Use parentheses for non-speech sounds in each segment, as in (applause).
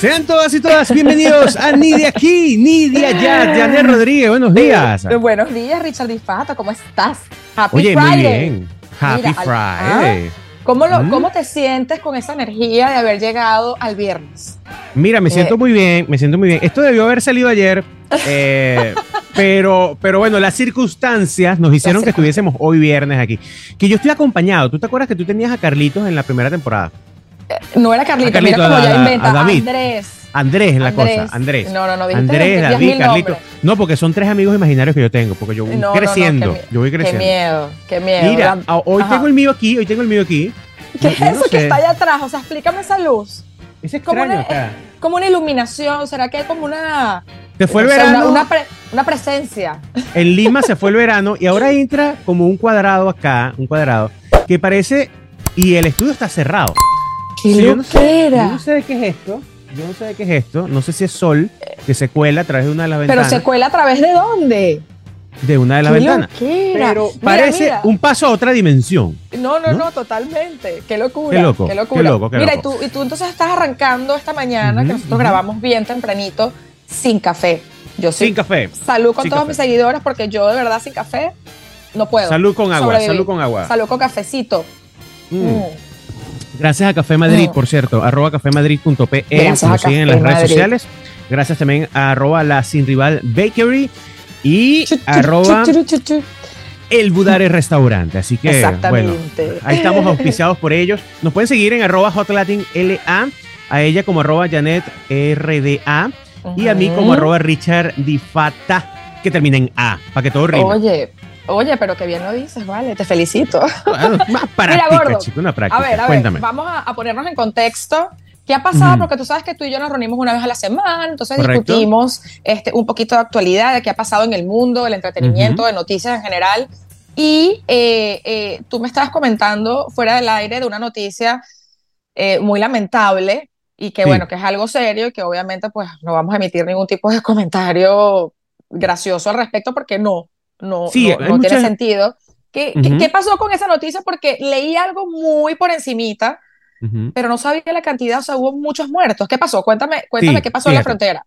Sean todas y todas bienvenidos a Nidia aquí, Nidia ya, Janet Rodríguez, buenos días. Buenos días, Richard Difata, ¿cómo estás? Happy Oye, Friday. muy bien. Happy Mira, Friday. Ah, ¿Cómo, lo, mm. ¿Cómo te sientes con esa energía de haber llegado al viernes? Mira, me eh. siento muy bien, me siento muy bien. Esto debió haber salido ayer, eh, (laughs) pero, pero bueno, las circunstancias nos hicieron que estuviésemos hoy viernes aquí. Que yo estoy acompañado. ¿Tú te acuerdas que tú tenías a Carlitos en la primera temporada? No era Carlito, mira como ya inventa. David. Andrés. Andrés es la cosa, Andrés. No, no, no, Andrés, David, Carlito. No, porque son tres amigos imaginarios que yo tengo, porque yo voy creciendo. yo voy creciendo. Qué miedo, qué miedo. Mira, hoy tengo el mío aquí, hoy tengo el mío aquí. ¿Qué es eso que está allá atrás? O sea, explícame esa luz. Es extraño como una, como una iluminación, ¿será que hay como una... Se fue el verano. Una, una, presencia. En Lima se fue el (laughs) verano y ahora entra como un cuadrado acá, un cuadrado, que parece... Y el estudio está cerrado. ¿Qué yo, no sé, yo no sé de qué es esto. Yo no sé de qué es esto. No sé si es sol que se cuela a través de una de las ventanas. Pero se cuela a través de dónde? De una de las ventanas. Pero parece un paso a otra dimensión. No, no, no, totalmente. Qué locura. Qué loco. Qué locura. Qué loco, mira, Y, tú, y tú entonces estás arrancando esta mañana, que nosotros grabamos bien tempranito, sin café. Yo sí. Sin café. Salud con todos mis seguidores, porque yo de verdad sin café no puedo. Salud con agua, salud con agua. Salud con cafecito. Mm. Mm. Gracias a Café Madrid, por cierto, arroba cafemadrid.pe, nos siguen en las redes sociales. Gracias también a arroba la sin rival bakery y arroba el Budare Restaurante. Así que, bueno, ahí estamos auspiciados por ellos. Nos pueden seguir en arroba hotlatinla, a ella como arroba Janet RDA y a mí como arroba Richard Difata, que termina en A, para que todo rime. Oye, Oye, pero qué bien lo dices, vale, te felicito. (laughs) más práctica, Mira, chico, una práctica. A ver, a ver, vamos a, ponernos en contexto. ¿Qué ha pasado? Porque tú sabes que tú y yo nos reunimos una vez a la semana, entonces discutimos este, un poquito de actualidad, de qué ha pasado en el mundo, el entretenimiento, de noticias en general. Y eh, eh, tú me estabas comentando fuera del aire de una noticia eh, muy lamentable y que, bueno, que es algo serio y que obviamente pues no vamos a emitir ningún tipo de comentario gracioso al respecto porque no, no, no, tiene sentido. ¿Qué, ¿qué, pasó con esa noticia? Porque leí algo muy por encimita, pero no sabía la cantidad, o sea, hubo muchos muertos. ¿Qué pasó? Cuéntame, cuéntame qué pasó en la frontera.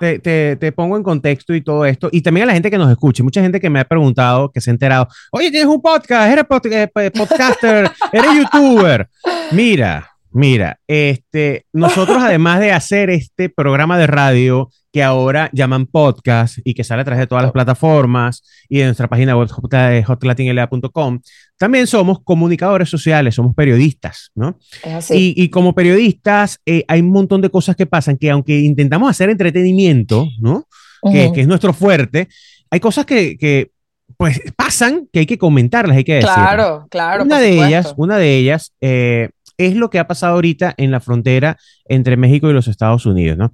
Te, te, te, pongo en contexto y todo esto, y también a la gente que nos escuche, mucha gente que me ha preguntado, que se ha enterado, oye, tienes un podcast, eres eh, podcaster, eres youtuber. Mira, mira, este, nosotros (laughs) además de hacer este programa de radio que ahora llaman podcast y que sale a través de todas las plataformas y de nuestra página web hotlatinla.com, también somos comunicadores sociales, somos periodistas, ¿no? Y, como periodistas eh, hay un montón de cosas que pasan que aunque intentamos hacer entretenimiento, ¿no? que, es nuestro fuerte, hay cosas que, pues pasan que hay que comentarlas, hay que decir. Claro, claro. Una de ellas, una de ellas eh, es lo que ha pasado ahorita en la frontera entre México y los Estados Unidos, ¿no?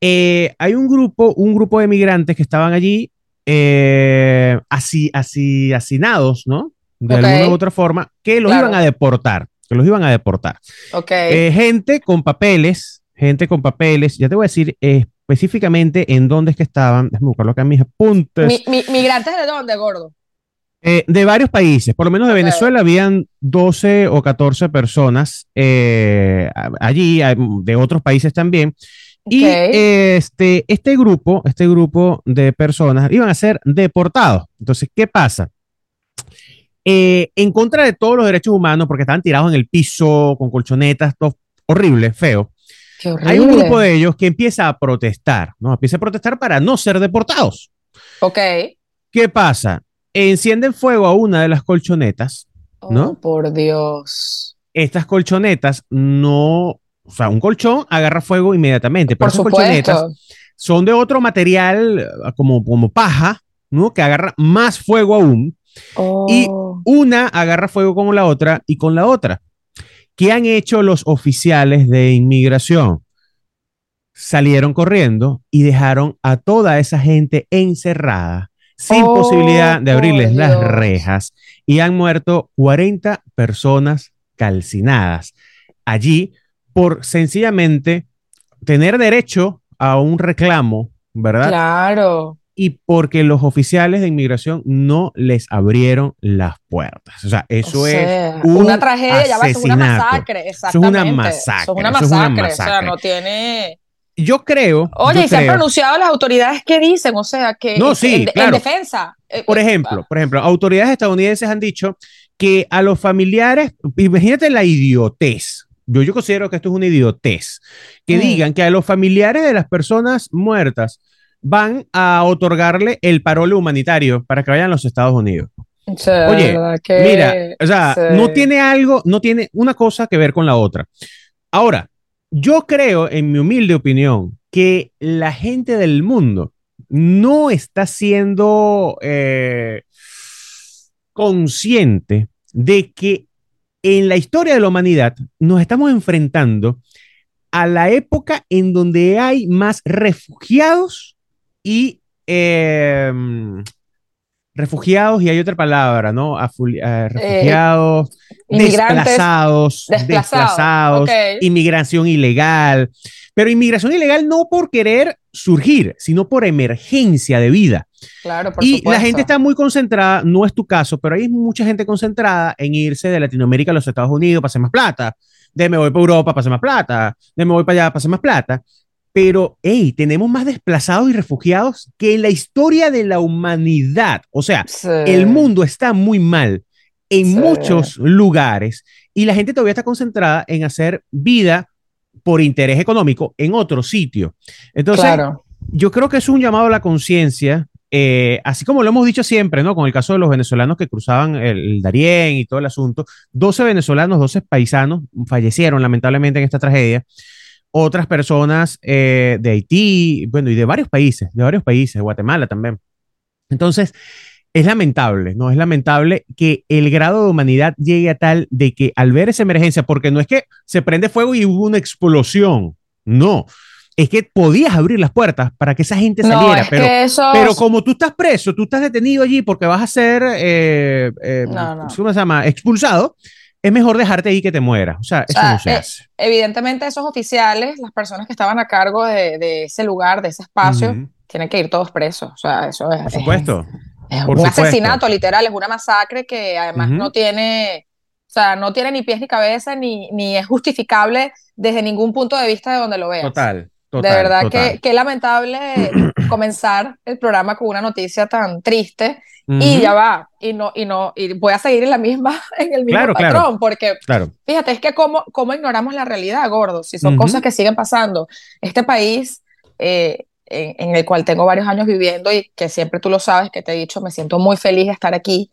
Eh, hay un grupo, un grupo de migrantes que estaban allí eh, así, así, hacinados, ¿no? De alguna u otra forma, que los iban a deportar, que los iban a deportar. Eh, gente con papeles, gente con papeles, ya te voy a decir específicamente en dónde es que estaban, déjame buscarlo acá en mis apuntes. ¿Migrantes de dónde, gordo? De varios países, por lo menos de Venezuela habían 12 o 14 personas allí, de otros países también. Y este, este grupo, este grupo de personas iban a ser deportados. Entonces, ¿qué pasa? Eh, en contra de todos los derechos humanos, porque estaban tirados en el piso con colchonetas, todo horrible, feo. Hay un grupo de ellos que empieza a protestar, ¿no? Empieza a protestar para no ser deportados. Ok. ¿Qué pasa? Encienden fuego a una de las colchonetas, ¿no? Oh, por Dios. Estas colchonetas no o sea, un colchón agarra fuego inmediatamente, pero Por colchonetas son de otro material como, como paja, ¿no? Que agarra más fuego aún. Y oh. una agarra fuego con la otra y con la otra. ¿Qué han hecho los oficiales de inmigración? Salieron corriendo y dejaron a toda esa gente encerrada, sin oh, posibilidad de abrirles las rejas, y han muerto 40 personas calcinadas allí por sencillamente tener derecho a un reclamo, ¿verdad? Claro. Y porque los oficiales de inmigración no les abrieron las puertas. O sea, eso es una tragedia, ya va, es una masacre, exactamente. es una masacre. es una masacre, o sea, no tiene yo creo. Oye, y se han pronunciado las autoridades que dicen, o sea, que no, sí, en, defensa. Eh, por eh, ejemplo, por ejemplo, autoridades estadounidenses han dicho que a los familiares, imagínate la idiotez. Yo, yo considero que esto es una idiotez. Que mm. digan que a los familiares de las personas muertas van a otorgarle el parole humanitario para que vayan a los Estados Unidos. Oye, mira, o sea, no tiene algo, no tiene una cosa que ver con la otra. Ahora, yo creo, en mi humilde opinión, que la gente del mundo no está siendo eh, consciente de que en la historia de la humanidad nos estamos enfrentando a la época en donde hay más refugiados y em, refugiados y hay otra palabra, ¿no? Eh, refugiados, desplazados, desplazados, inmigración ilegal. Pero inmigración ilegal no por querer surgir, sino por emergencia de vida. Claro, por y la gente está muy concentrada, no es tu caso, pero hay mucha gente concentrada en irse de Latinoamérica a los Estados Unidos para hacer más plata, de me voy para Europa para hacer más plata, de me voy para allá para hacer más plata. Pero, hey, tenemos más desplazados y refugiados que en la historia de la humanidad. O sea, el mundo está muy mal en muchos lugares y la gente todavía está concentrada en hacer vida por interés económico en otro sitio. Entonces, yo creo que es un llamado a la conciencia, eh, así como lo hemos dicho siempre, ¿no? Con el caso de los venezolanos que cruzaban el, el, Darién y todo el asunto, 12 venezolanos, 12 paisanos fallecieron lamentablemente en esta tragedia otras personas eh, de Haití, bueno, y de varios países, de varios países, Guatemala también. Entonces, es lamentable, ¿no? Es lamentable que el grado de humanidad llegue a tal de que al ver esa emergencia, porque no es que se prende fuego y hubo una explosión, no. Es que podías abrir las puertas para que esa gente saliera, pero, pero como tú estás preso, tú estás detenido allí porque vas a ser, eh, eh, ¿cómo se llama? Expulsado es mejor dejarte ahí que te mueras. O sea, eso no se eh, hace. Evidentemente, esos oficiales, las personas que estaban a cargo de, ese lugar, de ese espacio, tienen que ir todos presos. O sea, eso es. Por supuesto. Es, un asesinato, literal, es una masacre que además no tiene. O sea, no tiene ni pies ni cabeza, ni, ni es justificable desde ningún punto de vista de donde lo veas. Total. Total, de verdad que, que lamentable (clears throat) comenzar el programa con una noticia tan triste y ya va, y no, y no, y voy a seguir en la misma, (laughs) en el mismo patrón, porque fíjate, es que cómo, cómo ignoramos la realidad, gordo, si son cosas que siguen pasando. Este país eh, en, el cual tengo varios años viviendo y que siempre tú lo sabes, que te he dicho, me siento muy feliz de estar aquí.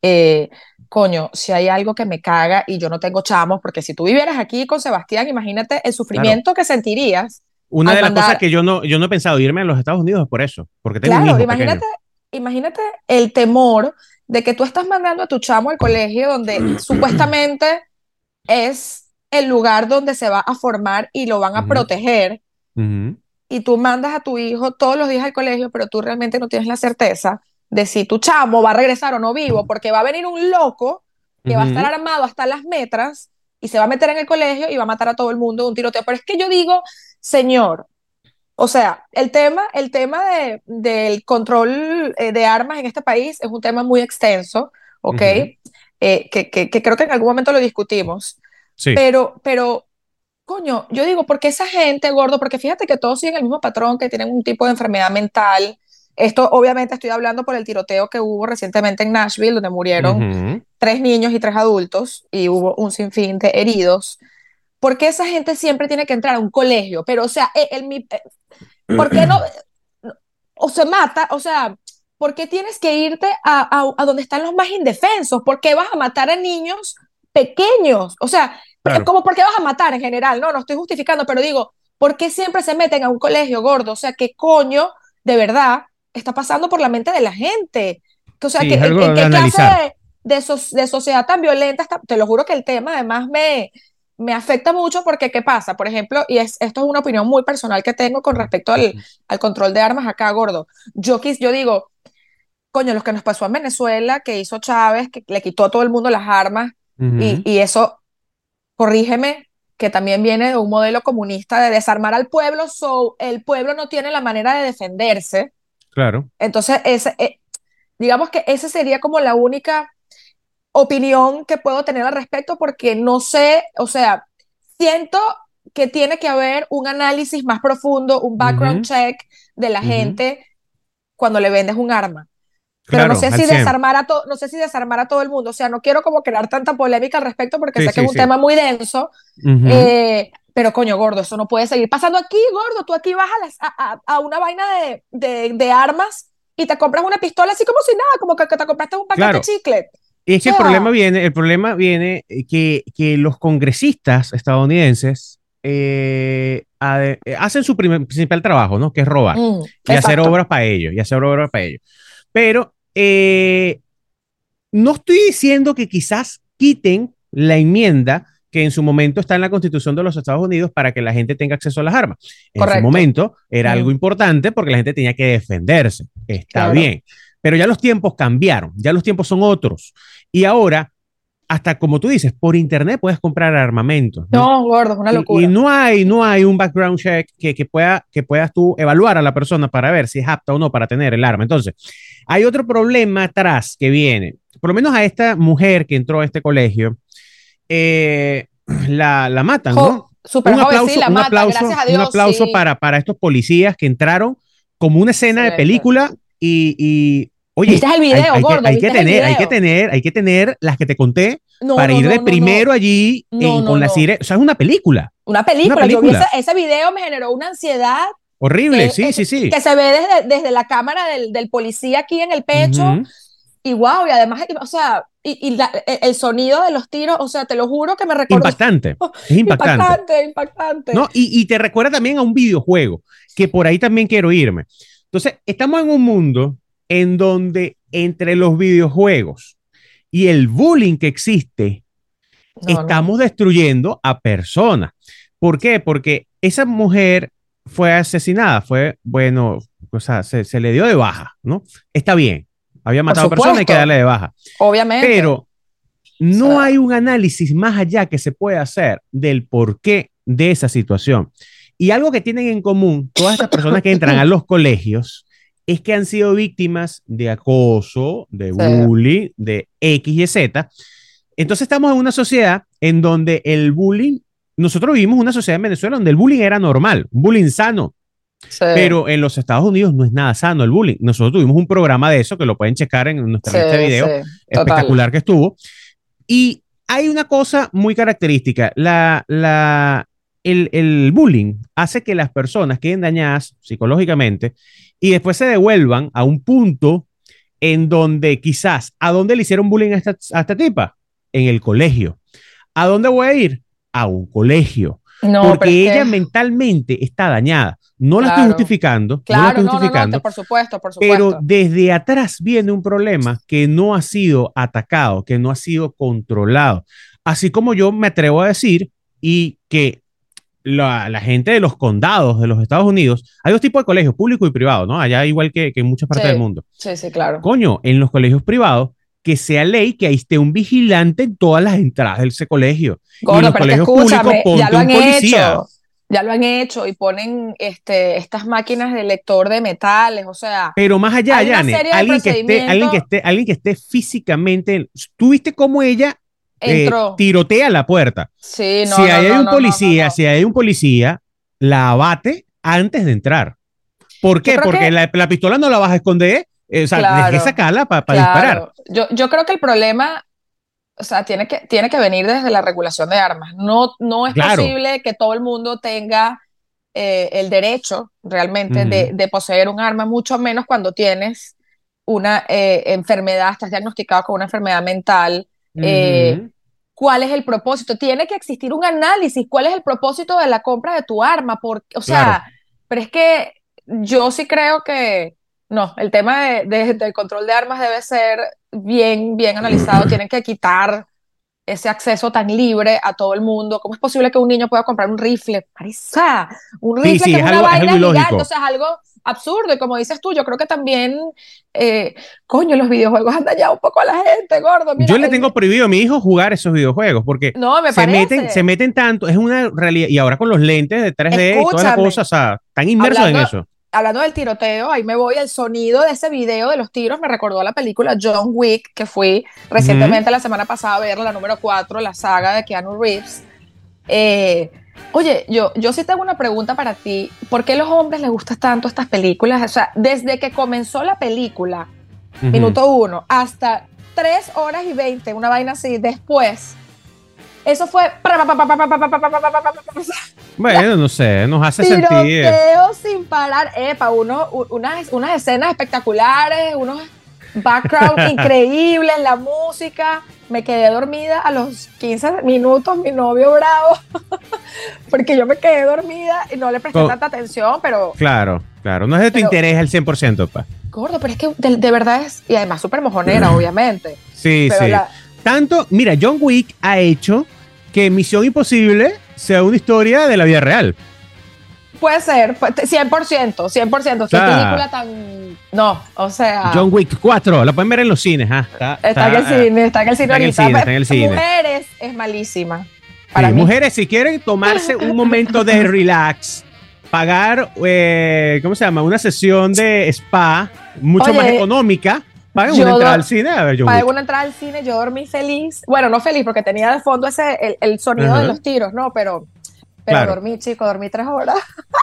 Eh, coño, si hay algo que me caga y yo no tengo chamos, porque si tú vivieras aquí con Sebastián, imagínate el sufrimiento que sentirías. Una de las cosas que yo no, yo no he pensado irme a los Estados Unidos es por eso, porque tengo claro, imagínate, imagínate el temor de que tú estás mandando a tu chamo al colegio donde (clears throat) supuestamente es el lugar donde se va a formar y lo van a proteger. Y tú mandas a tu hijo todos los días al colegio, pero tú realmente no tienes la certeza de si tu chamo va a regresar o no vivo, porque va a venir un loco que va a estar armado hasta las metras y se va a meter en el colegio y va a matar a todo el mundo de un tiroteo. Pero es que yo digo, señor, o sea, el tema, el tema de, del control eh, de armas en este país es un tema muy extenso, ¿ok? Eh, que, que, creo que en algún momento lo discutimos. Sí. Pero, pero, coño, yo digo, ¿por qué esa gente, gordo? Porque fíjate que todos siguen el mismo patrón, que tienen un tipo de enfermedad mental. Esto, obviamente, estoy hablando por el tiroteo que hubo recientemente en Nashville, donde murieron tres niños y tres adultos y hubo un sinfín de heridos. ¿Por qué esa gente siempre tiene que entrar a un colegio? Pero, o sea, el, el, ¿Por qué no? (clears throat) O se mata, o sea, ¿por qué tienes que irte a, a, donde están los más indefensos? ¿Por qué vas a matar a niños pequeños? O sea, como por qué vas a matar en general, no, no estoy justificando, pero digo, ¿por qué siempre se meten a un colegio gordo? O sea, ¿qué coño de verdad está pasando por la mente de la gente? O sea, ¿qué, clase de, de, sociedad tan violenta está? Te lo juro que el tema además me, me afecta mucho porque, ¿qué pasa? Por ejemplo, y es, esto es una opinión muy personal que tengo con respecto al, al control de armas acá, gordo. Yo, quis, yo digo, coño, lo que nos pasó en Venezuela, que hizo Chávez, que le quitó a todo el mundo las armas, y, y, eso, corrígeme, que también viene de un modelo comunista de desarmar al pueblo, so el pueblo no tiene la manera de defenderse. Claro. Entonces, ese, eh, digamos que esa sería como la única opinión que puedo tener al respecto porque no sé, o sea, siento que tiene que haber un análisis más profundo, un background check de la gente cuando le vendes un arma. Pero no sé si desarmar a todo, no sé si desarmar a todo el mundo. O sea, no quiero como crear tanta polémica al respecto porque sé que es un tema muy denso. Eh, pero coño, gordo, eso no puede seguir pasando aquí, gordo. Tú aquí vas a, a, una vaina de, de, de, armas y te compras una pistola así como si nada, como que, te compraste un paquete de chicle. Y es que el problema viene, el problema viene que, que los congresistas estadounidenses eh, eh, hacen su principal trabajo, ¿no? Que es robar mm, y hacer obras para ellos, y hacer obras para ellos. Pero eh, no estoy diciendo que quizás quiten la enmienda que en su momento está en la Constitución de los Estados Unidos para que la gente tenga acceso a las armas. En su momento era algo importante porque la gente tenía que defenderse. Está bien. Pero ya los tiempos cambiaron, ya los tiempos son otros. Y ahora, hasta como tú dices, por internet puedes comprar armamento. No, gordo, es una locura. Y, no, hay, no hay un background check que, que, pueda, que puedas tú evaluar a la persona para ver si es apta o no para tener el arma. Entonces, hay otro problema atrás que viene. Por lo menos a esta mujer que entró a este colegio, eh, (clears throat) la, la, matan, ¿no? Super un aplauso, sí, la un aplauso, un aplauso para, para estos policías que entraron como una escena de película y, y oye, ¿Viste el video, hay, gordo, hay, que, tener, hay que tener, hay que tener las que te conté para ir de primero allí con la sirena. O sea, es una película. Una película. Yo vi ese, video me generó una ansiedad. Horrible, sí, sí, sí. Que se ve desde, desde la cámara del, del, policía aquí en el pecho. Y wow, y además, o sea, y, e, el sonido de los tiros, o sea, te lo juro que me recuerda. (laughs) Impactante. Es impactante. Impactante, impactante. ¿No? Y, y, te recuerda también a un videojuego, que por ahí también quiero irme. Entonces, estamos en un mundo en donde entre los videojuegos y el bullying que existe, estamos destruyendo a personas. ¿Por qué? Porque esa mujer fue asesinada, fue, bueno, o sea, se, se le dio de baja, ¿no? Está bien, había matado a personas, hay que darle de baja. Obviamente. Pero no hay un análisis más allá que se pueda hacer del porqué de esa situación. Y algo que tienen en común todas estas personas que entran a los (laughs) colegios es que han sido víctimas de acoso, de bullying, de X y Z. Entonces estamos en una sociedad en donde el bullying, nosotros vivimos una sociedad en Venezuela donde el bullying era normal, un bullying sano. Pero en los Estados Unidos no es nada sano el bullying. Nosotros tuvimos un programa de eso que lo pueden checar en nuestra lista de video espectacular que estuvo. Y hay una cosa muy característica. La, la, el, el, bullying hace que las personas queden dañadas psicológicamente y después se devuelvan a un punto en donde quizás, ¿a dónde le hicieron bullying a esta, a esta tipa? En el colegio. ¿A dónde voy a ir? A un colegio. No, porque ella mentalmente está dañada. No la estoy justificando. Claro, no, justificando, por supuesto, por supuesto. Pero desde atrás viene un problema que no ha sido atacado, que no ha sido controlado. Así como yo me atrevo a decir y que la, gente de los condados de los Estados Unidos, hay dos tipos de colegios, público y privado, ¿no? Allá igual que, en muchas partes del mundo. Sí, sí, claro. Coño, en los colegios privados, que sea ley que ahí esté un vigilante en todas las entradas de ese colegio. y en los colegios públicos, ya lo han Hecho. Ya lo han hecho y ponen este, estas máquinas de lector de metales, o sea. Pero más allá, Yane, alguien que, esté, alguien, que esté, alguien que esté físicamente. ¿Tú viste cómo ella eh, tirotea la puerta? Sí, no. Si hay un policía, si hay un policía, la abate antes de entrar. ¿Por qué? Porque la, pistola no la vas a esconder eh, o sea, claro, que sacarla para disparar. Yo, yo creo que el problema, o sea, tiene que, tiene que venir desde la regulación de armas. No, no es posible que todo el mundo tenga eh, el derecho realmente de, de, poseer un arma, mucho menos cuando tienes una eh, enfermedad, estás diagnosticado con una enfermedad mental. ¿Cuál es el propósito? Tiene que existir un análisis. ¿Cuál es el propósito de la compra de tu arma? Porque, o sea, pero es que yo sí creo que no, el tema de, del control de armas debe ser bien, bien analizado. (clears throat) Tienen que quitar ese acceso tan libre a todo el mundo. ¿Cómo es posible que un niño pueda comprar un rifle? Marisa, un rifle que es, una vaina gigante, o sea, es algo absurdo. Y como dices tú, yo creo que también, eh, coño, los videojuegos han dañado un poco a la gente, gordo. yo le tengo prohibido a mi hijo jugar esos videojuegos porque se, meten, se meten tanto, es una realidad. Y ahora con los lentes de 3D y todas las cosas, o sea, están inmersos en eso hablando del tiroteo, ahí me voy, el sonido de ese video de los tiros me recordó a la película John Wick, que fui recientemente la semana pasada a ver la número 4, la saga de Keanu Reeves. Eh, Oye, yo, yo sí tengo una pregunta para ti. ¿Por qué a los hombres les gustan tanto estas películas? O sea, desde que comenzó la película, minuto uno, hasta tres horas y veinte, una vaina así, después, eso fue. Bueno, no sé, nos hace sentir. Tiroteo sin parar. Epa, uno, unas, unas escenas espectaculares, unos background (laughs) increíbles, la música. Me quedé dormida a los 15 minutos, mi novio bravo, (laughs) porque yo me quedé dormida y no le presté tanta atención, pero... Claro, claro, no es de tu interés al 100%, pa. Gordo, pero es que de, verdad es, y además súper mojonera, obviamente. Sí, sí. Tanto, mira, John Wick ha hecho que Misión Imposible sea una historia de la vida real. Puede ser, 100%, 100%. Qué película tan. No, o sea. John Wick 4, la pueden ver en los cines. ¿ah? Está, en el cine, está en el cine. Está en el cine, Mujeres es malísima. Para Mujeres, si quieren tomarse un momento de (laughs) relax, pagar, eh, ¿cómo se llama? Una sesión de spa mucho más económica. Paguen una entrada al cine a ver Paguen una entrada al cine, yo dormí feliz. Bueno, no feliz, porque tenía de fondo ese, el, sonido de los tiros, ¿no? Pero pero dormí, chico, dormí tres horas.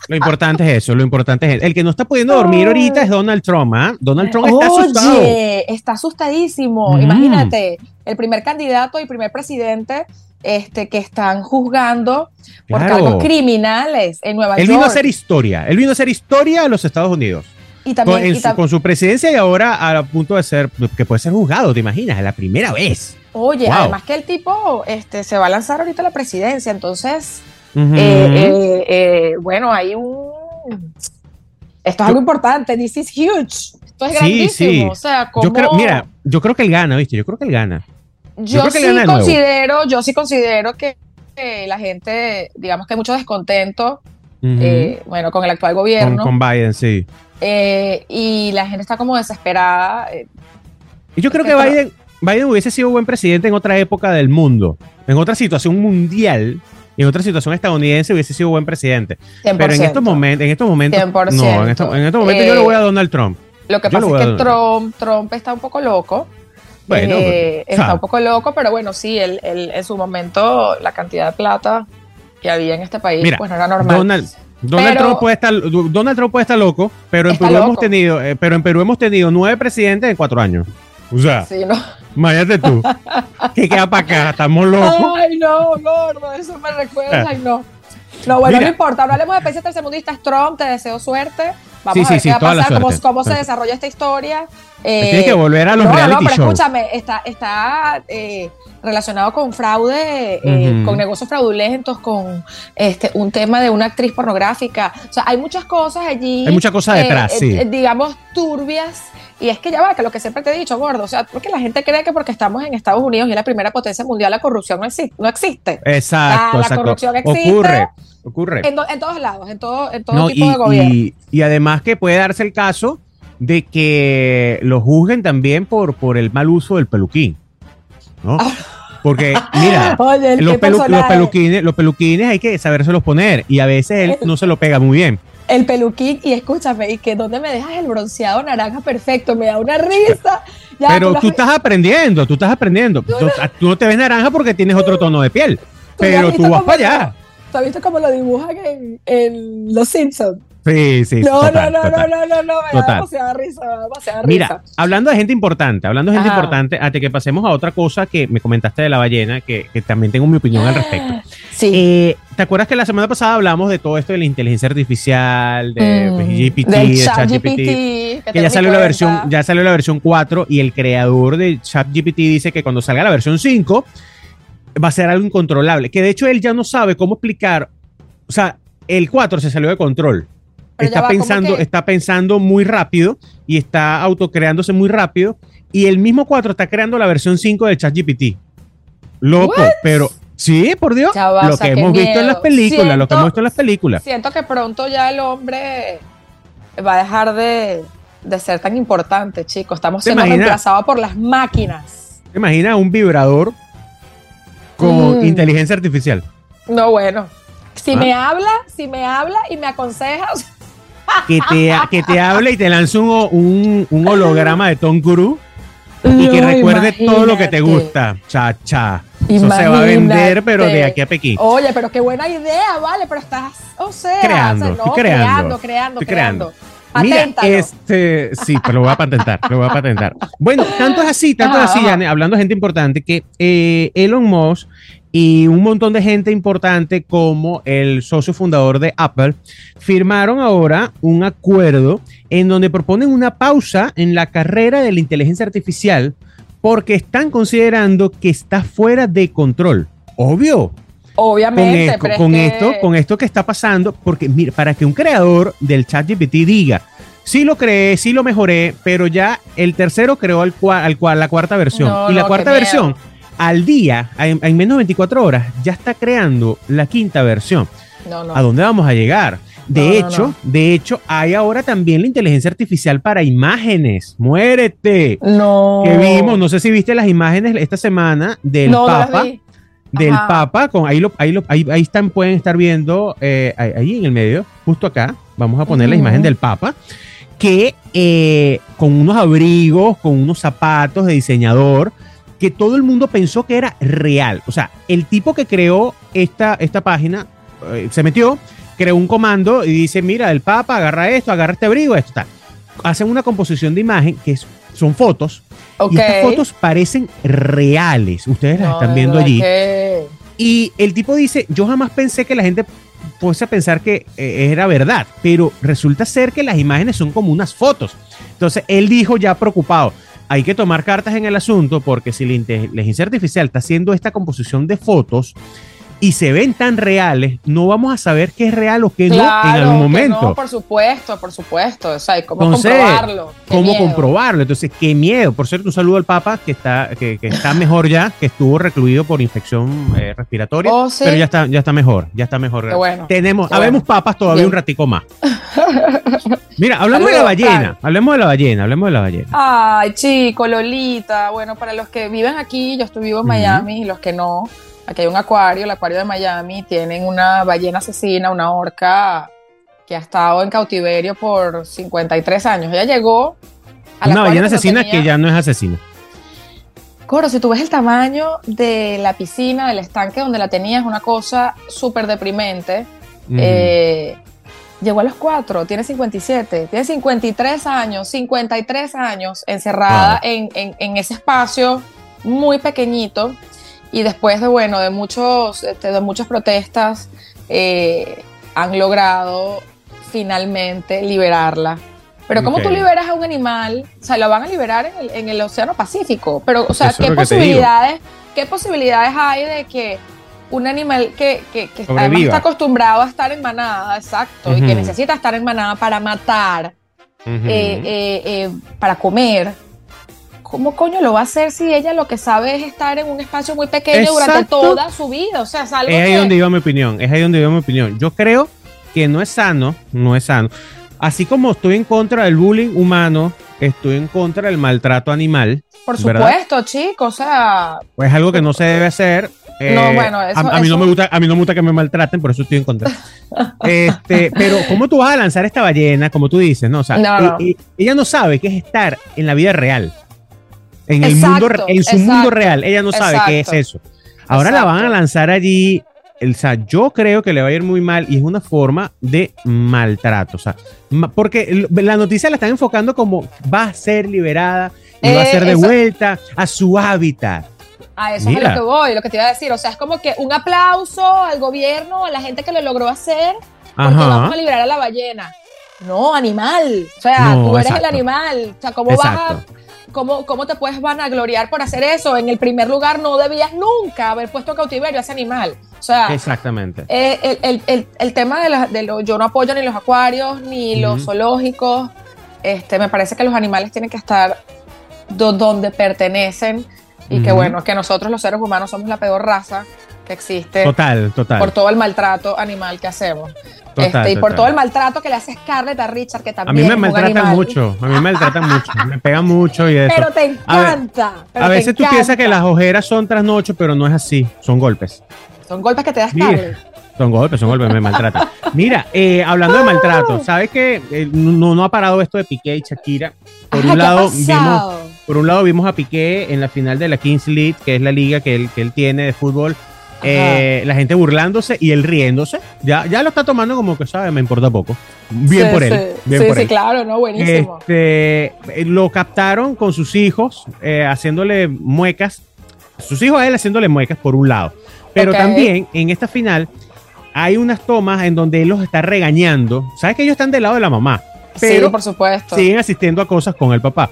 Lo importante es eso, lo importante es El que no está pudiendo dormir ahorita es Donald Trump, ¿ah? Donald Trump está asustado. Oye, está asustadísimo. Imagínate, el primer candidato y primer presidente este, que están juzgando por cargos criminales en Nueva York. Él vino a hacer historia, él vino a hacer historia a los Estados Unidos. Y también, con, su, presidencia y ahora a punto de ser, que puede ser juzgado, ¿te imaginas? Es la primera vez. Oye, además que el tipo este, se va a lanzar ahorita a la presidencia, entonces eh, eh, eh, bueno, hay un... Esto es algo importante, this is huge. Esto es grandísimo. O sea, yo creo, mira, yo creo que él gana, ¿viste? Yo creo que él gana. Yo, sí considero, yo sí considero que la gente, digamos que hay mucho descontento, bueno, con el actual gobierno. Con, Biden, sí. y la gente está como desesperada. y yo creo que Biden, Biden hubiese sido buen presidente en otra época del mundo, en otra situación mundial, y en otra situación estadounidense hubiese sido buen presidente. Pero en estos momentos, en estos momentos, no, en, estos, momentos yo lo voy a Donald Trump. Lo que pasa es que Trump, Trump está un poco loco. Bueno, eh, está un poco loco, pero bueno, sí, él, en su momento la cantidad de plata que había en este país, pues no era normal. Donald, Donald, Trump puede estar, Donald Trump puede estar loco, pero en Perú hemos tenido, eh, pero en Perú hemos tenido nueve presidentes en cuatro años. O sea, sí, no. Imagínate tú. ¿Qué queda para acá? Estamos locos. Ay, no, gordo, eso me recuerda. Ay, no. No, bueno, no importa. Hablemos de países tercermundistas. Trump, te deseo suerte. Vamos a ver qué va a pasar, cómo, se desarrolla esta historia. Eh, Tienes que volver a los no, reality no, pero escúchame, está, está eh, relacionado con fraude, eh, con negocios fraudulentos, con este, un tema de una actriz pornográfica. O sea, hay muchas cosas allí. Hay muchas cosas detrás, sí. digamos, turbias y es que ya va, que lo que siempre te he dicho, gordo, o sea, porque la gente cree que porque estamos en Estados Unidos y es la primera potencia mundial, la corrupción no, existe. No existe. Exacto, la, corrupción existe. Ocurre, ocurre. En, todos lados, en todo, en todo tipo de gobierno. Y, además que puede darse el caso de que lo juzguen también por, por el mal uso del peluquín. ¿no? Porque, mira, (laughs) los, peluquines, los peluquines hay que sabérselos poner y a veces él no se lo pega muy bien el peluquín y escúchame, y que dónde me dejas el bronceado naranja perfecto, me da una risa. pero tú, estás aprendiendo, tú estás aprendiendo. Tú no, te ves naranja porque tienes otro tono de piel, pero tú vas para allá. ¿Tú has visto cómo lo dibujan en, en Los Simpsons? Sí, sí, no, no, no, no, no, no, no, me da demasiada risa, risa. Mira, hablando de gente importante, hablando de gente importante, antes que pasemos a otra cosa que me comentaste de la ballena, que, que también tengo mi opinión al respecto. Sí. Eh, ¿Te acuerdas que la semana pasada hablamos de todo esto de la inteligencia artificial, de mm, GPT, de ChatGPT, que ya salió la versión, ya salió la versión 4 y el creador de ChatGPT dice que cuando salga la versión 5 va a ser algo incontrolable, que de hecho él ya no sabe cómo explicar, o sea, el 4 se salió de control está pensando, está pensando muy rápido y está autocreándose muy rápido. Y el mismo 4 está creando la versión 5 de ChatGPT. Loco, pero sí, por Dios. lo que hemos visto en las películas, lo que hemos visto en las películas. Siento que pronto ya el hombre va a dejar de, ser tan importante, chicos. Estamos siendo reemplazados por las máquinas. ¿Te imaginas un vibrador con mm. inteligencia artificial? No, bueno. Si ¿Ah? me habla, si me habla y me aconseja, que te, que te hable y te lance un, holograma de Tom Cruise y que recuerde todo lo que te gusta. Cha, cha. Eso se va a vender, pero de aquí a Pekín. Oye, pero qué buena idea, vale, pero estás, o sea, creando, creando, creando, creando, creando. Mira, este, sí, pero lo voy a patentar, lo voy a patentar. Bueno, tanto es así, tanto es así, hablando de gente importante, que eh, Elon Musk y un montón de gente importante como el socio fundador de Apple firmaron ahora un acuerdo en donde proponen una pausa en la carrera de la inteligencia artificial porque están considerando que está fuera de control. Obvio. Obviamente. Con, con esto, con esto que está pasando, porque mira, para que un creador del ChatGPT diga, sí lo creé, sí lo mejoré, pero ya el tercero creó al cual, cual, la cuarta versión. y la cuarta versión al día, en, menos de 24 horas, ya está creando la quinta versión. ¿A dónde vamos a llegar? De hecho, de hecho, hay ahora también la inteligencia artificial para imágenes. Muérete. No. Que vimos, no sé si viste las imágenes esta semana del Papa. Del Papa, con ahí, lo, ahí, ahí, están, pueden estar viendo, eh, ahí en el medio, justo acá, vamos a poner la imagen del Papa, que eh, con unos abrigos, con unos zapatos de diseñador, que todo el mundo pensó que era real. O sea, el tipo que creó esta, esta página eh, se metió, creó un comando y dice, mira, el Papa agarra esto, agarra este abrigo, esto está. Hacen una composición de imagen que son fotos. Y estas fotos parecen reales. Ustedes las están viendo allí. Y el tipo dice, yo jamás pensé que la gente fuese a pensar que eh, era verdad, pero resulta ser que las imágenes son como unas fotos. Entonces él dijo ya preocupado, hay que tomar cartas en el asunto porque si la inteligencia artificial está haciendo esta composición de fotos, y se ven tan reales, no vamos a saber qué es real o qué no en algún momento. No, por supuesto, por supuesto. O sea, ¿cómo comprobarlo? ¿Cómo comprobarlo? Entonces, qué miedo. Por cierto, un saludo al Papa que está, que, está mejor ya, que estuvo recluido por infección eh, respiratoria. Oh, pero ya está, ya está mejor, ya está mejor. bueno, Tenemos, habemos papas todavía un ratico más. (laughs) Mira, hablemos de la ballena, hablemos de la ballena, hablemos de la ballena. Ay, chico, Lolita. Bueno, para los que viven aquí, yo estoy vivo en Miami, y los que no, Aquí hay un acuario, el acuario de Miami, tienen una ballena asesina, una orca que ha estado en cautiverio por 53 años. Ella llegó a Una ballena asesina que ya no es asesina. Coro, si tú ves el tamaño de la piscina, del estanque donde la tenías, es una cosa súper deprimente. Eh, llegó a los cuatro, tiene 57, tiene 53 años, 53 años encerrada en, en, ese espacio muy pequeñito y después de, bueno, de, muchos, este, de muchas protestas, eh, han logrado finalmente liberarla. Pero ¿cómo tú liberas a un animal? O sea, lo van a liberar en el, Océano Pacífico. Pero, o sea, ¿qué posibilidades, ¿qué posibilidades hay de que un animal que, que, además está acostumbrado a estar en manada, exacto, y que necesita estar en manada para matar, eh, eh, para comer, ¿cómo coño lo va a hacer si ella lo que sabe es estar en un espacio muy pequeño durante toda su vida? O sea, es algo Es ahí donde iba mi opinión, es ahí donde iba mi opinión. Yo creo que no es sano, no es sano. Así como estoy en contra del bullying humano, estoy en contra del maltrato animal. Por supuesto, chicos, o sea... Pues es algo que no se debe hacer. No, eh, bueno, eso, a, mí no me gusta, a mí no me gusta que me maltraten, por eso estoy en contra. (laughs) este, pero ¿cómo tú vas a lanzar esta ballena, como tú dices, no? O sea, ella no sabe qué es estar en la vida real. En, el mundo, en su mundo real. Ella no sabe qué es eso. Ahora la van a lanzar allí. O sea, yo creo que le va a ir muy mal y es una forma de maltrato. O sea, porque la noticia la están enfocando como va a ser liberada y va a ser eh, de vuelta a su hábitat. A eso es lo que voy, lo que te iba a decir. O sea, es como que un aplauso al gobierno, a la gente que lo logró hacer, porque vamos a liberar a la ballena. No, animal. O sea, tú eres el animal. O sea, ¿cómo vas a ¿Cómo, ¿Cómo te puedes vanagloriar por hacer eso? En el primer lugar, no debías nunca haber puesto cautiverio a ese animal. O sea, exactamente. Eh, el, el, el, tema de, de lo, yo no apoyo ni los acuarios ni los zoológicos. Este, me parece que los animales tienen que estar donde pertenecen y que bueno, que nosotros los seres humanos somos la peor raza que existe. Total, total. Por todo el maltrato animal que hacemos. Este, y por todo el maltrato que le hace Scarlett a Richard, que también. A mí me maltratan mucho, a mí me maltratan mucho, me pegan mucho y eso. Pero te encanta. A, veces tú piensas que las ojeras son trasnocho, pero no es así, son golpes. Son golpes que te da Scarlett. Son golpes, son golpes, me maltratan. Mira, eh, hablando de (laughs) maltrato, ¿sabes que eh, no, no ha parado esto de Piqué y Shakira? Por un lado, vimos Por un lado vimos a Piqué en la final de la Kings League, que es la liga que él, que él tiene de fútbol. Eh, la gente burlándose y él riéndose. Ya, ya lo está tomando como que, sabe, me importa poco. Bien por él. Bien sí, por sí, claro, ¿no? Buenísimo. Este, lo captaron con sus hijos, eh, haciéndole muecas. Sus hijos a él haciéndole muecas por un lado. Pero también en esta final hay unas tomas en donde él los está regañando. Sabes que ellos están del lado de la mamá. Pero sí, por supuesto. siguen asistiendo a cosas con el papá.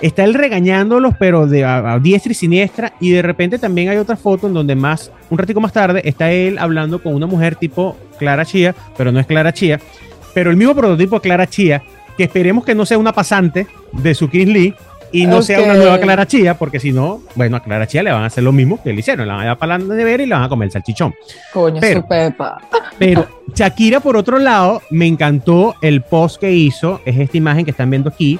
Está él regañándolos, pero de a, diestra y siniestra. Y de repente también hay otra foto en donde más, un ratico más tarde, está él hablando con una mujer tipo Clara Chía, pero no es Clara Chía. Pero el mismo prototipo Clara Chía, que esperemos que no sea una pasante de su King Lee y no sea una nueva Clara Chía, porque si no, bueno, a Clara Chía le van a hacer lo mismo que le hicieron, la van a llevar para la nevera y le van a comer el salchichón. Coño, pero, su pepa. Pero (laughs) Shakira, por otro lado, me encantó el post que hizo, es esta imagen que están viendo aquí.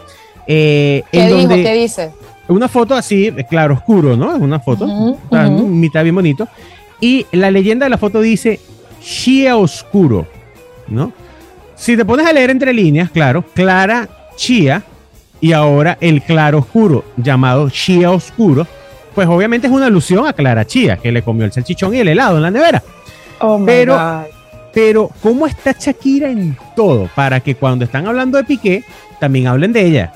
Eh, ¿Qué en dijo? donde, ¿Qué dice? Una foto así, claro oscuro, ¿no? Es una foto, uh -huh, mitad bien bonito. Y la leyenda de la foto dice Shia Oscuro, ¿no? Si te pones a leer entre líneas, claro, Clara Chia y ahora el claro oscuro llamado Shia Oscuro, pues obviamente es una alusión a Clara Chia, que le comió el salchichón y el helado en la nevera. Oh pero, God. pero, ¿cómo está Shakira en todo? Para que cuando están hablando de Piqué, también hablen de ella.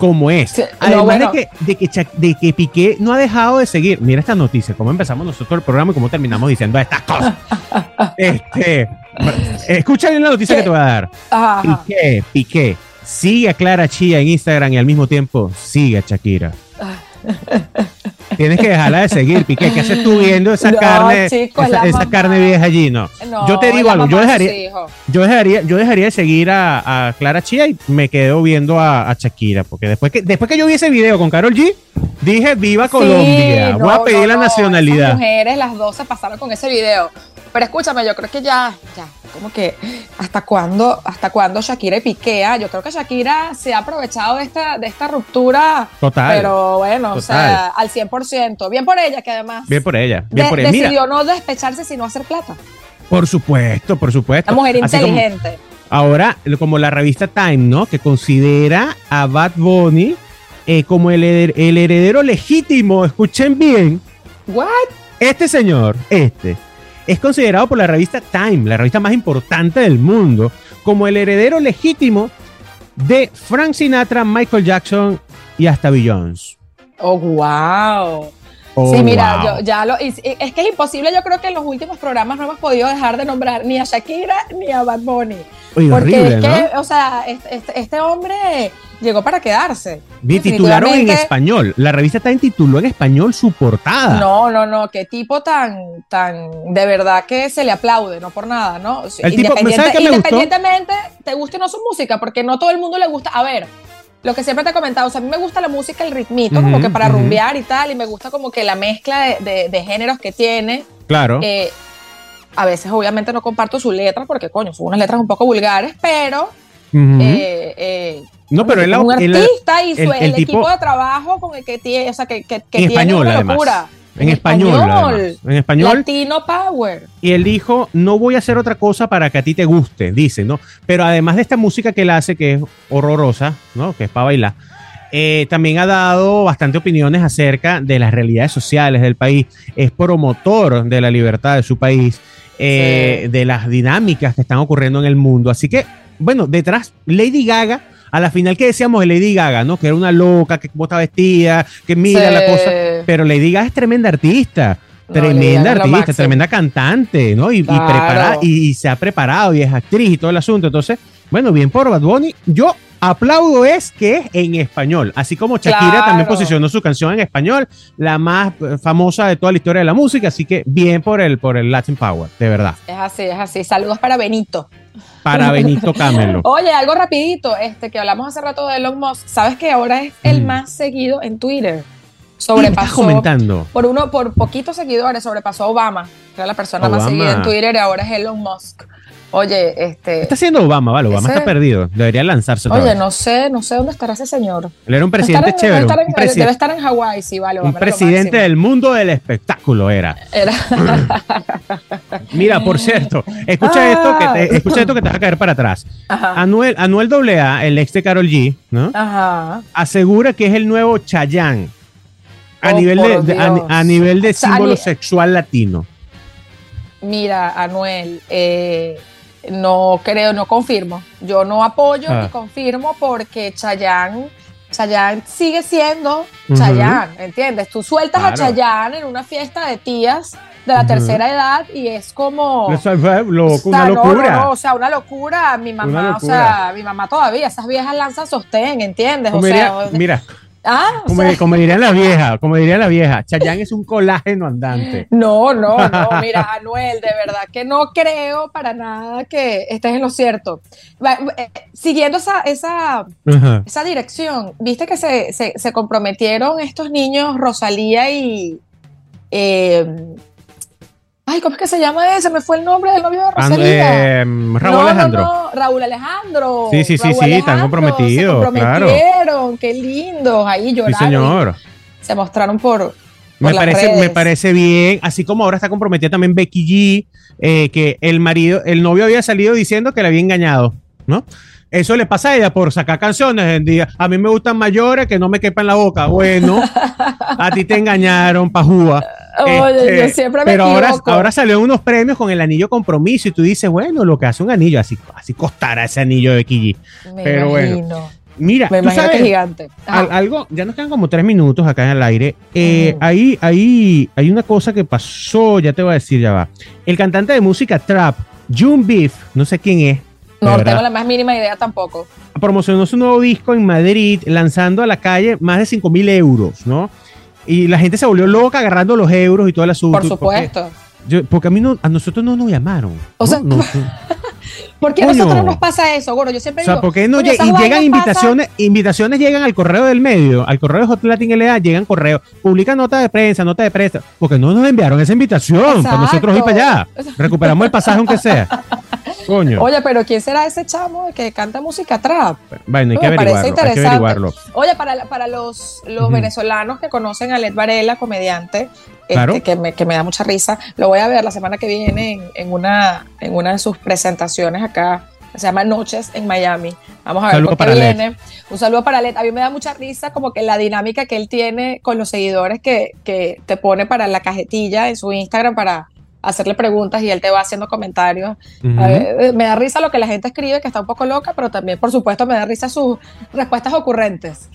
Como es. Sí, Además no, bueno. de, que, de, que, de que Piqué no ha dejado de seguir. Mira esta noticia, cómo empezamos nosotros el programa y cómo terminamos diciendo estas cosas. (laughs) este, escucha bien la noticia ¿Qué? que te voy a dar. Ajá. Piqué, Piqué, sigue a Clara Chía en Instagram y al mismo tiempo sigue a Shakira. (laughs) Tienes que dejarla de seguir, Piqué. ¿Qué haces tú viendo esa No, carne, esa, carne vieja allí? No. No, yo te digo algo, yo dejaría, yo dejaría, yo dejaría de seguir a, a Clara Chía y me quedo viendo a, a Shakira, porque después que, después que yo vi ese video con Carol G, dije viva Colombia, Sí, voy a pedir la nacionalidad. Esas mujeres, las dos se pasaron con ese video. Pero escúchame, yo creo que ya, ya, como que hasta cuándo, hasta cuándo Shakira y Piqué, ah? yo creo que Shakira se ha aprovechado de esta, de esta ruptura. Total. Pero bueno, o Total. sea, al 100%. Bien por ella, que además Bien por ella, bien de- por ella. Mira, decidió no despecharse sino hacer plata. por supuesto, por supuesto. Una mujer como- inteligente. Ahora, como la revista Time, ¿no? Que considera a Bad Bunny eh, como el, el heredero legítimo, escuchen bien, ¿What? este señor, este, es considerado por la revista Time, la revista más importante del mundo, como el heredero legítimo de Frank Sinatra, Michael Jackson y hasta Beyoncé. Oh, wow. Oh, sí, mira, wow. yo ya lo. y- y- es que es imposible, yo creo que en los últimos programas no hemos podido dejar de nombrar ni a Shakira ni a Bad Bunny. Oye, Porque horrible, es o sea, este, este- este hombre llegó para quedarse. Vi, titularon en español. La revista Time tituló en español su portada. No, no, no, qué tipo tan, tan, de verdad que se le aplaude, no por nada, ¿no? El tipo- Independiente- ¿sabes qué me gustó? independientemente, te guste o no su música, porque no todo el mundo le gusta. A ver, lo que siempre te he comentado, o sea, a mí me gusta la música, el ritmito, como que para rumbear y tal, y me gusta como que la mezcla de, de- de géneros que tiene. Claro. Eh, a veces, obviamente, no comparto su letra, porque, coño, son unas letras un poco vulgares, pero. Eh, eh, no, pero él, es un artista y su- el- equipo de trabajo con el que tiene, o sea, que, que, que En tiene español, una además. Locura. en español, además. en español, Latino Power. y él dijo, no voy a hacer otra cosa para que a ti te guste, dice, ¿no? Pero además de esta música que él hace, que es horrorosa, ¿no? Que es para bailar, eh, también ha dado bastante opiniones acerca de las realidades sociales del país, es promotor de la libertad de su país, eh, Sí. de las dinámicas que están ocurriendo en el mundo. Así que, bueno, detrás, Lady Gaga, a la final que decíamos de Lady Gaga, ¿no? Que era una loca, que está vestida, que mira Sí. la cosa, pero Lady Gaga es tremenda artista. No, Tremenda artista, tremenda cantante, ¿no? Y, y Claro. prepara- y, y se ha preparado y es actriz y todo el asunto. Entonces, bueno, bien por Bad Bunny. Yo aplaudo es que es en español. Así como Shakira Claro. también posicionó su canción en español, la más eh, famosa de toda la historia de la música. Así que bien por el, por el Latin Power, de verdad. Es así, es así. Saludos para Benito. Para Benito Camelo. (laughs) Oye, algo rapidito, este que hablamos hace rato de Elon Musk. ¿Sabes que ahora es el Mm. más seguido en Twitter? ¿Qué estás Sobrepasó comentando? por uno, por poquitos seguidores, sobrepasó a Obama, que era la persona más Obama. seguida en Twitter y ahora es Elon Musk. Oye, este. ¿Qué está haciendo Obama? Vale, Obama Ese- está perdido. Debería lanzarse otra Oye, vez. no sé, no sé dónde estará ese señor. Él era un presidente estar en- chévere. Debe estar, en, presi- debe estar en Hawái, sí, vale. un Obama presidente del mundo del espectáculo era. Era- (laughs) Mira, por cierto, escucha, esto que te, escucha esto que te va a caer para atrás. Anuel, Anuel AA, el ex de Carol G, ¿no? Asegura que es el nuevo Chayanne a, oh, nivel de, a, nivel de símbolo sexual latino. Mira, Anuel, eh, no creo, no confirmo. Yo no apoyo ni ah. confirmo porque Chayanne, Chayanne sigue siendo Chayanne, ¿entiendes? Tú sueltas a Chayanne en una fiesta de tías de la tercera edad y es como una locura. o sea, una locura. Mi mamá, o sea, mi mamá todavía, esas viejas lanzan sostén, ¿entiendes? O sea, mira, Ah, como, como, diría la vieja, como diría la vieja, Chayán es un colágeno andante. (laughs) No, no, no, mira, Anuel, de verdad que no creo para nada que estés en lo cierto. Eh, siguiendo esa, esa, esa dirección, viste que se, se, se, comprometieron estos niños, Rosalía y eh, Ay, ¿cómo es que se llama ese? Me fue el nombre del novio de Rosalía. Em, Raúl Alejandro. No, no, Raúl Alejandro. Sí, sí, sí, sí, están comprometidos. Se comprometieron, qué lindos. Ahí lloraron. Sí, señor. Se mostraron por. me, parece, me parece bien, así como ahora está comprometida también Becky G, eh, que el marido, el novio había salido diciendo que la había engañado, ¿no? Eso le pasa a ella por sacar canciones en día. A mí me gustan mayores que no me quepan la boca. Bueno, (laughs) a ti te engañaron, pajúa. Oye, yo este, siempre me Pero ahora, ahora salió unos premios con el anillo compromiso y tú dices, bueno, lo que hace un anillo, así, así costará ese anillo de Kiji. Pero bueno. Mira, me tú sabes, que gigante. algo, ya nos quedan como tres minutos acá en el aire. Eh, ahí, ahí hay una cosa que pasó, ya te voy a decir, ya va. El cantante de música trap, June Beef, no sé quién es, no tengo la más mínima idea tampoco. Promocionó su nuevo disco en Madrid, lanzando a la calle más de 5 mil euros, ¿no? Y la gente se volvió loca agarrando los euros y todo el asunto. Por supuesto. Porque, a, mí no, a nosotros no nos llamaron. O sea, (laughs) ¿por qué a nosotros no nos pasa eso, Goro? Yo siempre o sea, ¿por qué no llegan invitaciones, invitaciones llegan al correo del medio, al correo de Hot Latin LA, llegan correos, publican nota de prensa, nota de prensa, porque no nos enviaron esa invitación para nosotros ir para allá. Recuperamos el pasaje aunque sea. (laughs) Oye, pero ¿quién será ese chamo que canta música trap? Bueno, hay que, averiguarlo, Oye, para, para los, los venezolanos que conocen a Led Varela, comediante, este, que, me, que, me, da mucha risa, lo voy a ver la semana que viene en, una, en una de sus presentaciones acá. Se llama Noches en Miami. Vamos a ver cómo viene. Un saludo para Led. A mí me da mucha risa como que la dinámica que él tiene con los seguidores que, que te pone para la cajetilla en su Instagram para hacerle preguntas y él te va haciendo comentarios. Eh, me da risa lo que la gente escribe, que está un poco loca, pero también, por supuesto, me da risa sus respuestas ocurrentes.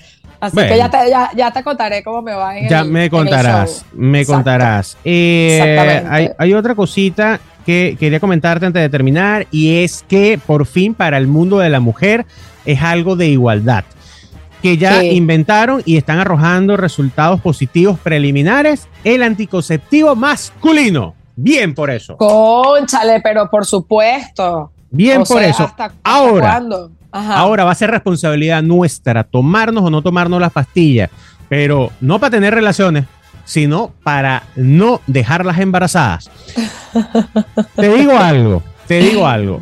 Así que ya te, ya, te contaré cómo me va en Ya me contarás, me contarás. Eh, hay, hay, otra cosita que quería comentarte antes de terminar y es que por fin para el mundo de la mujer es algo de igualdad que ya inventaron y están arrojando resultados positivos preliminares, el anticonceptivo masculino. Bien por eso. Conchale, pero por supuesto. Bien por eso. ahora, ahora va a ser responsabilidad nuestra tomarnos o no tomarnos las pastillas, pero no para tener relaciones, sino para no dejarlas embarazadas. (laughs) te digo algo, te digo algo.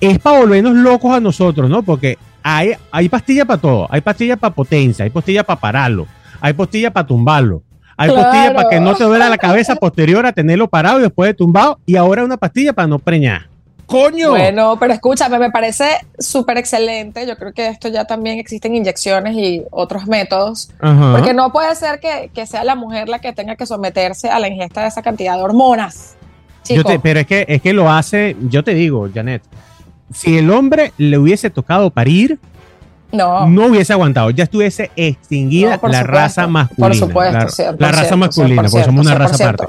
Es para volvernos locos a nosotros, ¿no? Porque hay, hay pastillas para todo. Hay pastillas para potencia, hay pastillas para pararlo, hay pastillas para tumbarlo, hay pastillas para que no te duela la cabeza posterior a tenerlo parado y después de tumbado. Y ahora una pastilla para no preñar. ¡Coño! Bueno, pero escúchame, me parece súper excelente. Yo creo que esto ya también existen inyecciones y otros métodos. Porque no puede ser que, sea la mujer la que tenga que someterse a la ingesta de esa cantidad de hormonas. pero es que, es que lo hace, yo te digo, Janet, si el hombre le hubiese tocado parir, no. no hubiese aguantado, ya estuviese extinguida la raza masculina. Por supuesto, la, raza masculina, porque somos una raza aparte.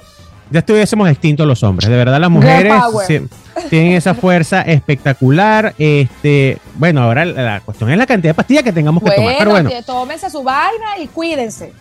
Ya estuviésemos extintos los hombres. De verdad, las mujeres tienen esa fuerza espectacular. Este, bueno, ahora la, cuestión es la cantidad de pastillas que tengamos que tomar. Pero bueno, tómense su vaina y cuídense.